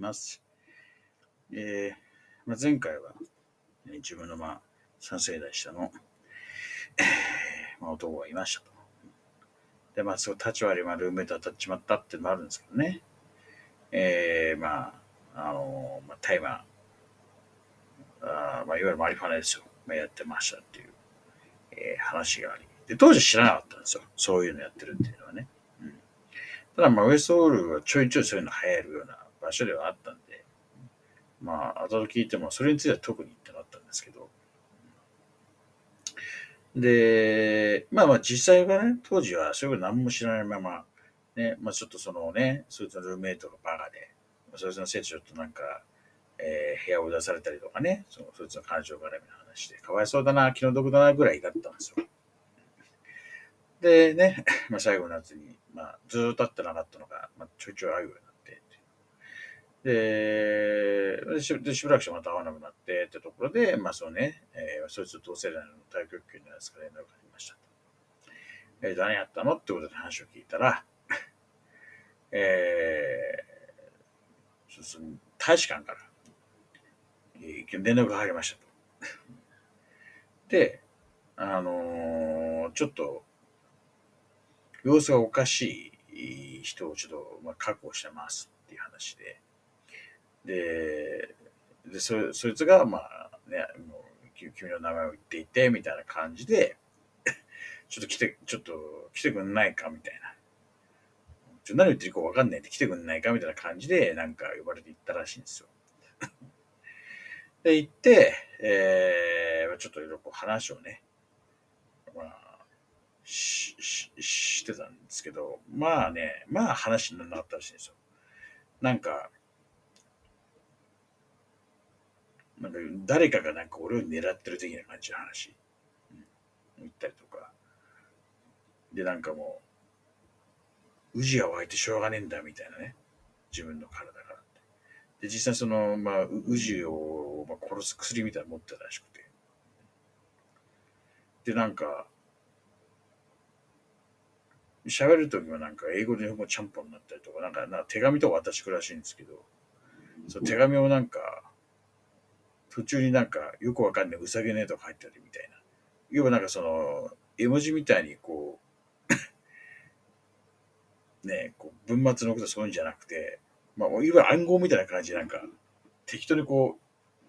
ます。えーまあ、前回は、ね自分の、まあ、3世代下の、えーまあ、男がいましたと。で、まあ、そう、立ち割り、まあ、ルームメイト当たっちまったっていうのもあるんですけどね。えー、まあ、あのまあ、大麻、あーまあ、いわゆるマリファナですよ。まあ、やってましたっていう、えー話があり。で、当時知らなかったんですよ。そういうのやってるっていうのはね。うんただ、まあ、ウエストオールはちょいちょいそういうの流行るような場所ではあったんで、まあ、後々聞いても、それについては特にってなったんですけど、で、まあまあ、実際はね、当時はそういうこと何も知らないまま、ね、まあちょっとそのね、そいつのルーメイトがバカで、そいつのせいでちょっとなんか、えー部屋を出されたりとかね、そのそいつの感情絡みの話で、かわいそうだな、気の毒だなぐらいだったんですよ。でね、まあ最後の夏に、まあずっと会ってなかったのが、まあちょいちょい会うようにな、で、でしばらくしてまた会わなくなってってところで、まあそうね、えーそいつ同世代の太極拳のやつから連絡がありましたと。えー何やったのってことで話を聞いたら、えー、そうそう大使館から、えー連絡が入りましたと。で、あのーちょっと、様子がおかしい人をちょっと、まあ、確保してますっていう話で、で、でそそいつが、まあね、もう君の名前を言っていて、みたいな感じで、ちょっと来て、ちょっと来てくんないかみたいな。ちょ何言ってるか分かんないんで来てくんないかみたいな感じで、なんか呼ばれて行ったらしいんですよ。で、行って、えー、ちょっといろいろこう話をね、まあ、し、し、してたんですけど、まあね、まあ話にならなかったらしいんですよ。なんか、なんか誰かがなんか俺を狙ってる的な感じの話、うん、言ったりとか。で、なんかもう、宇治が湧いてしょうがねえんだみたいなね。自分の体からって。で、実際その、まあ、宇治を、まあ、殺す薬みたいなの持ってたらしくて。で、なんか、喋るときはなんか英語でもちゃんぽんになったりとか、なんかな手紙とか渡してくらしいんですけど、その手紙をなんか、途中になんかよくわかんないうさげねえとか入ってるみたいな。要はなんかその、絵文字みたいにこう、ねこう文末のことそういうんじゃなくて、まあ、いわゆる暗号みたいな感じなんか、適当にこ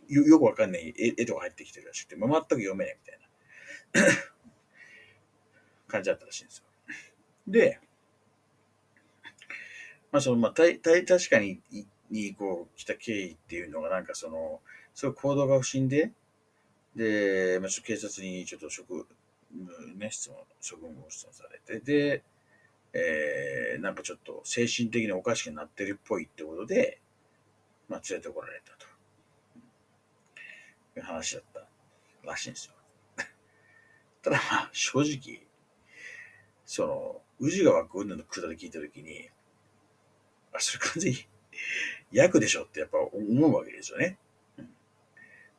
う、よよくわかんない絵絵とか入ってきてるらしくて、まあ、全く読めないみたいな 感じだったらしいんですよ。で、まあその、まあ、たいたい確かに、にこう来た経緯っていうのが、なんかその、そういう行動が不審で、で、まあ、ちょっと警察にちょっと職、ね、質問、職務を質問されて、で、えー、なんかちょっと精神的におかしくなってるっぽいってことで、まあ、連れてこられたと。いう話だったらしいんですよ。ただまあ、正直、その、宇治川くんのくだり聞いたときに、あ、それ完全に 役でしょってやっぱ思うわけですよね。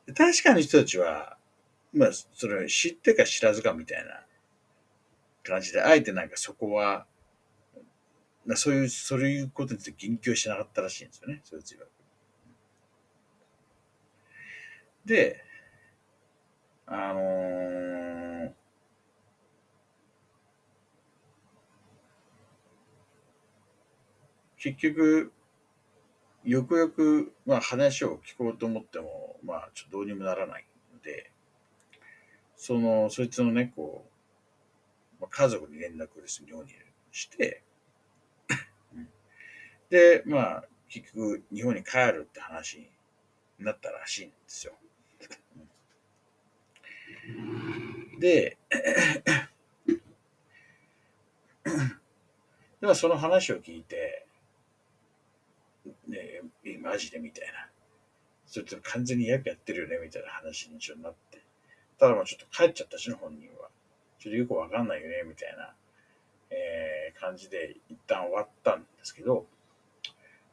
確かに人たちは、まあ、それ知ってか知らずかみたいな感じで、あえてなんかそこは、なそういう、そういうことについて言及しなかったらしいんですよね、そういつ曰く。で、あのー結局、よくよく、まあ話を聞こうと思っても、まあちょっとどうにもならないので、その、そいつのね、こう、まあ、家族に連絡するようにして、で、まあ結局日本に帰るって話になったらしいんですよ。で、でもその話を聞いて、マジでみたいな。それと完全に役やってるよねみたいな話に一応なって。ただもうちょっと帰っちゃったしね、本人は。ちょっとよくわかんないよね、みたいな、えー、感じで一旦終わったんですけど、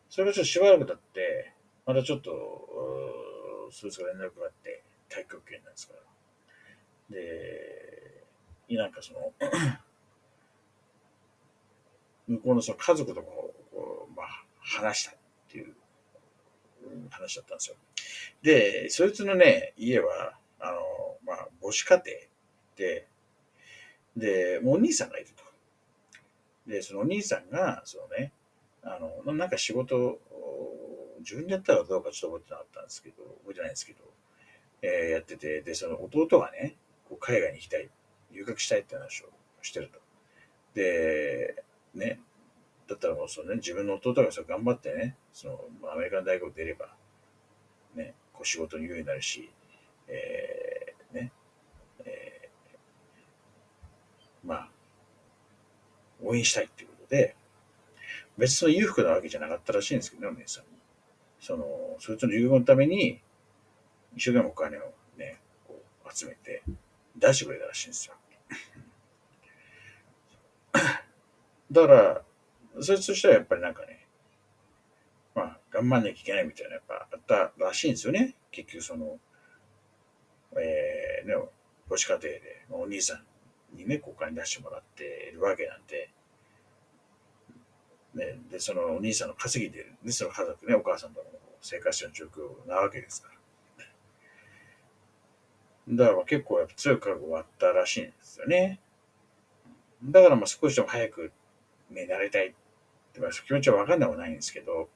それがちょっとしばらく経って、またちょっと、そいつが連絡があって、太極拳なんですから。で、なんかその向こうのその家族とこう、まあ、話した話だったんですよ。で、そいつのね、家は、あの、まあ、母子家庭で、で、もうお兄さんがいると。で、そのお兄さんが、そのね、あの、なんか仕事、自分でやったらどうかちょっと覚えてなかったんですけど、覚えてないんですけど、えー、やってて、で、その弟がね、こう海外に行きたい、留学したいって話をしてると。で、ね、だったらもうそのね、自分の弟がそ頑張ってね、そのアメリカの大学出れば、こう仕事に有利になるし、えー、ね、えー、まあ、応援したいっていうことで、別に裕福なわけじゃなかったらしいんですけどね、お姉さんに。その、そいつの留学のために、一生懸命お金をね、こう集めて出してくれたらしいんですよ。だから、そいつとしてはやっぱりなんかね、頑張んなきゃいけないみたいな、やっぱあったらしいんですよね。結局その、えー、ね、母子家庭で、お兄さんにね、こうお金出してもらっているわけなんで、ね、で、そのお兄さんの稼ぎで、ね、その家族ね、お母さんとの生活者の状況なわけですから。だから結構やっぱ強く覚悟があったらしいんですよね。だからまあ少しでも早くね、なりたいって、まあ、気持ちはわかんなくもないんですけど、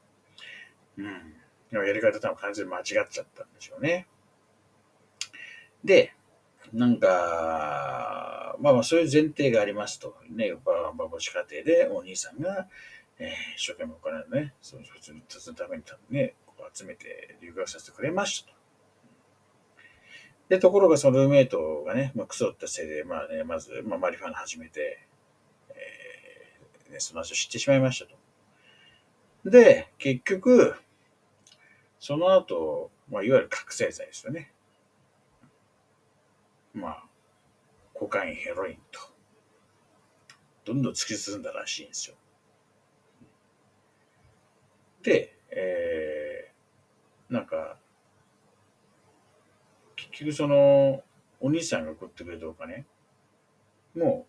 うん。やり方多分完全に間違っちゃったんでしょうね。で、なんか、まあまあそういう前提がありますと。ね、ババ母子家庭でお兄さんが、えー、一生懸命お金をね、その普通のためにね、ここ集めて留学させてくれましたと。で、ところがそのルーメイトがね、まあ、クソったせいで、まあね、まず、まあ、マリファナ始めて、ね、その話を知ってしまいましたと。で、結局、その後、まあ、いわゆる覚醒剤ですよね。まあ、コカイン、ヘロインと、どんどん突き進んだらしいんですよ。で、えー、なんか、結局その、お兄さんが送ってくれたお金、も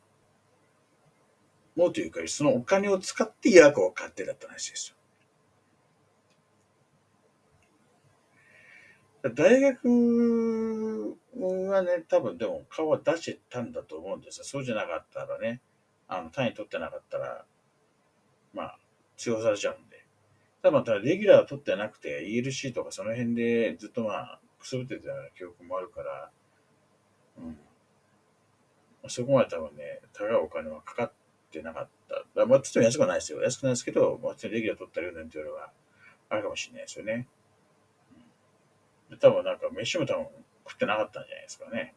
う、もうというか、そのお金を使って薬を買ってだった話ですよ。大学はね、多分でも顔は出してたんだと思うんですよ。そうじゃなかったらね、あの、単位取ってなかったら、まあ、通報されちゃうんで。ただまたレギュラー取ってなくて、ELC とかその辺でずっとまあ、くすぶってたような記憶もあるから、うん。そこまで多分ね、高いお金はかかって、なかった。まあ、ちょっと安くはないですよ。安くないですけど、まあ、レギュラー取ったりなんていうのはあるかもしれないですよね。多分なんか飯も多分食ってなかったんじゃないですかね。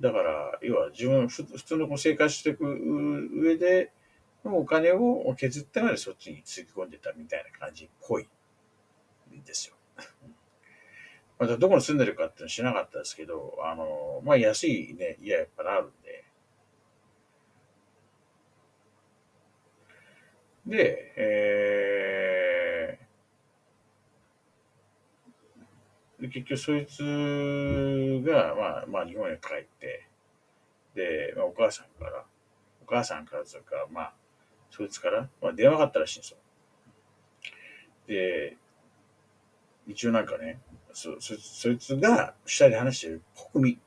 だから、要は自分、普通の生活していく上で、お金を削ってまでそっちにつぎ込んでたみたいな感じっぽいんですよ。またどこに住んでるかっていうのは知らなかったですけど、あの、まあ安いね、家やっぱりあるんで、で、えー、でで結局そいつが、まあ、まあ日本へ帰って、で、まあ、お母さんから、お母さんからとか、まあ、そいつから、まあ、電話があったらしいんですよ。で、一応なんかね、そ、そ、そいつが下で話してる国民っ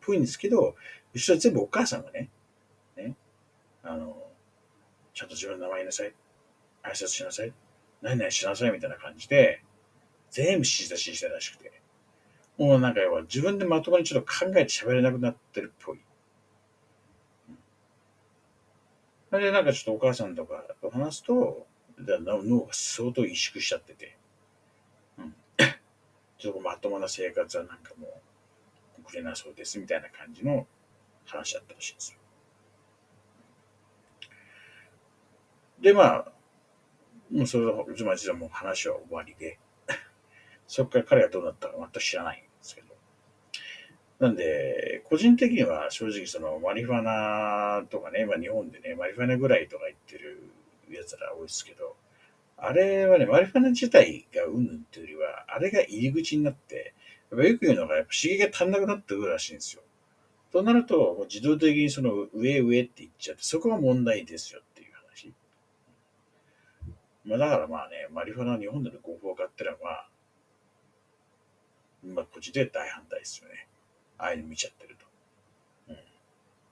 ぽいんですけど、後ろ全部お母さんがね、ね、あの、ちゃんと自分の名前言いなさい。挨拶しなさい。何々しなさいみたいな感じで、全部指示出ししたらしくて。もうなんか要は自分でまともにちょっと考えて喋れなくなってるっぽい。うん、で、なんかちょっとお母さんとかと話すと、脳が相当萎縮しちゃってて、うん。ちょっとまともな生活はなんかもう、送れなそうですみたいな感じの話だったらしいですよ。で、まあ、もうそれは、つまりもう話は終わりで、そこから彼がどうなったか全く知らないんですけど。なんで、個人的には正直そのマリファナとかね、まあ日本でね、マリファナぐらいとか言ってるやつら多いですけど、あれはね、マリファナ自体がうんぬんっていうよりは、あれが入り口になって、やっぱよく言うのが、やっぱ刺激が足んなくなってくるらしいんですよ。となると、もう自動的にその上上って言っちゃって、そこが問題ですよっていう話。まあだからまあね、マリファナ日本での合法化ってのはまあ、まあこっちで大反対ですよね。ああいうの見ちゃってると。うん。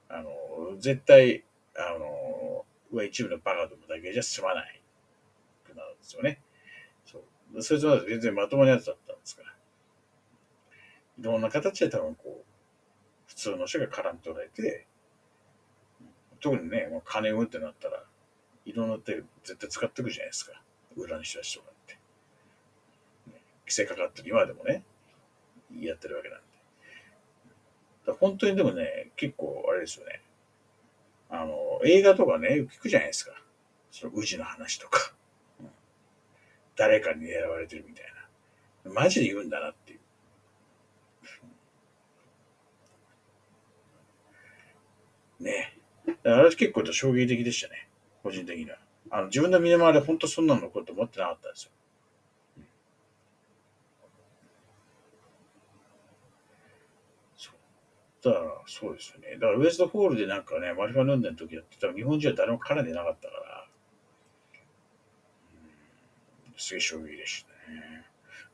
あの、絶対、あの、上一部のバカどもだけじゃ済まないくなるんですよね。そう。それとは全然まともなやつだったんですから。いろんな形で多分こう、普通の人が絡んでおられて、特にね、もう金をってなったら、いろんな手絶対使ってくるじゃないですか。裏の人たちとかって。規制かかってる今でもね、やってるわけなんで。本当にでもね、結構あれですよね。あの、映画とかね、聞くじゃないですか。その宇治の話とか。誰かに狙われてるみたいな。マジで言うんだなっていう。ねあれ結構衝撃的でしたね。個人的には。あの自分の身の回りで本当そんなの起こると思ってなかったんですよ。だから、そうですよね。だからウエストホールでなんかね、マリファ飲んでの時やってたら日本人は誰も絡んでなかったから、うん、すげえ衝撃でしたね。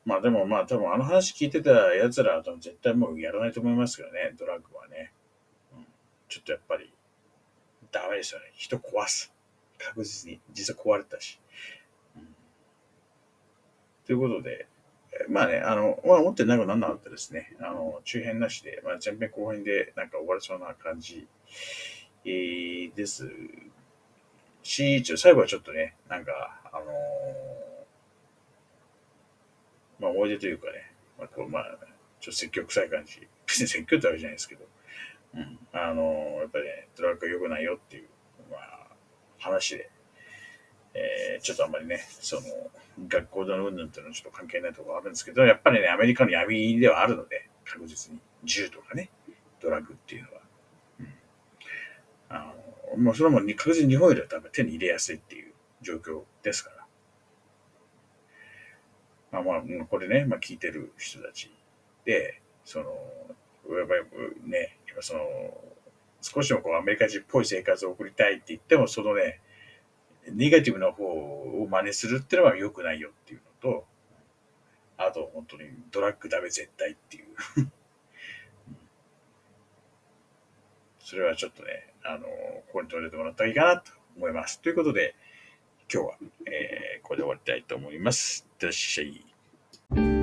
まあでもまあ多分あの話聞いてた奴らは多分絶対もうやらないと思いますけどね、ドラッグはね。うん、ちょっとやっぱり、ダメですよね。人壊す。確実に。実は壊れたし。うん、ということで、まあね、あの、まあ、思ってないことなんなかったですね。あの、中編なしで、まあ、前編後編でなんか終わりそうな感じ、えー、ですし、ちょ最後はちょっとね、なんか、あのー、まあ、思い出というかね、まあ、こう、まあ、ちょっと説教臭い感じ。別に説教ってわけじゃないですけど、うん、あのー、やっぱりね、ドラッグは良くないよっていう、まあ、話で、えー、ちょっとあんまりね、その、学校でのうんぬんっていうのはちょっと関係ないところあるんですけど、やっぱりね、アメリカの闇ではあるので、確実に。銃とかね、ドラッグっていうのは。うん、あのもうそれも確実に日本よりは多分手に入れやすいっていう状況ですから。まあまあ、これね、まあ聞いてる人たちで、その、やっぱりね、やっぱその、少しでもこうアメリカ人っぽい生活を送りたいって言っても、そのね、ネガティブな方を真似するっていうのは良くないよっていうのと、あと本当にドラッグダメ絶対っていう それはちょっとね、あの、ここに取れてもらったらいいかなと思います。ということで、今日は、えー、これで終わりたいと思います。いってらっしゃい。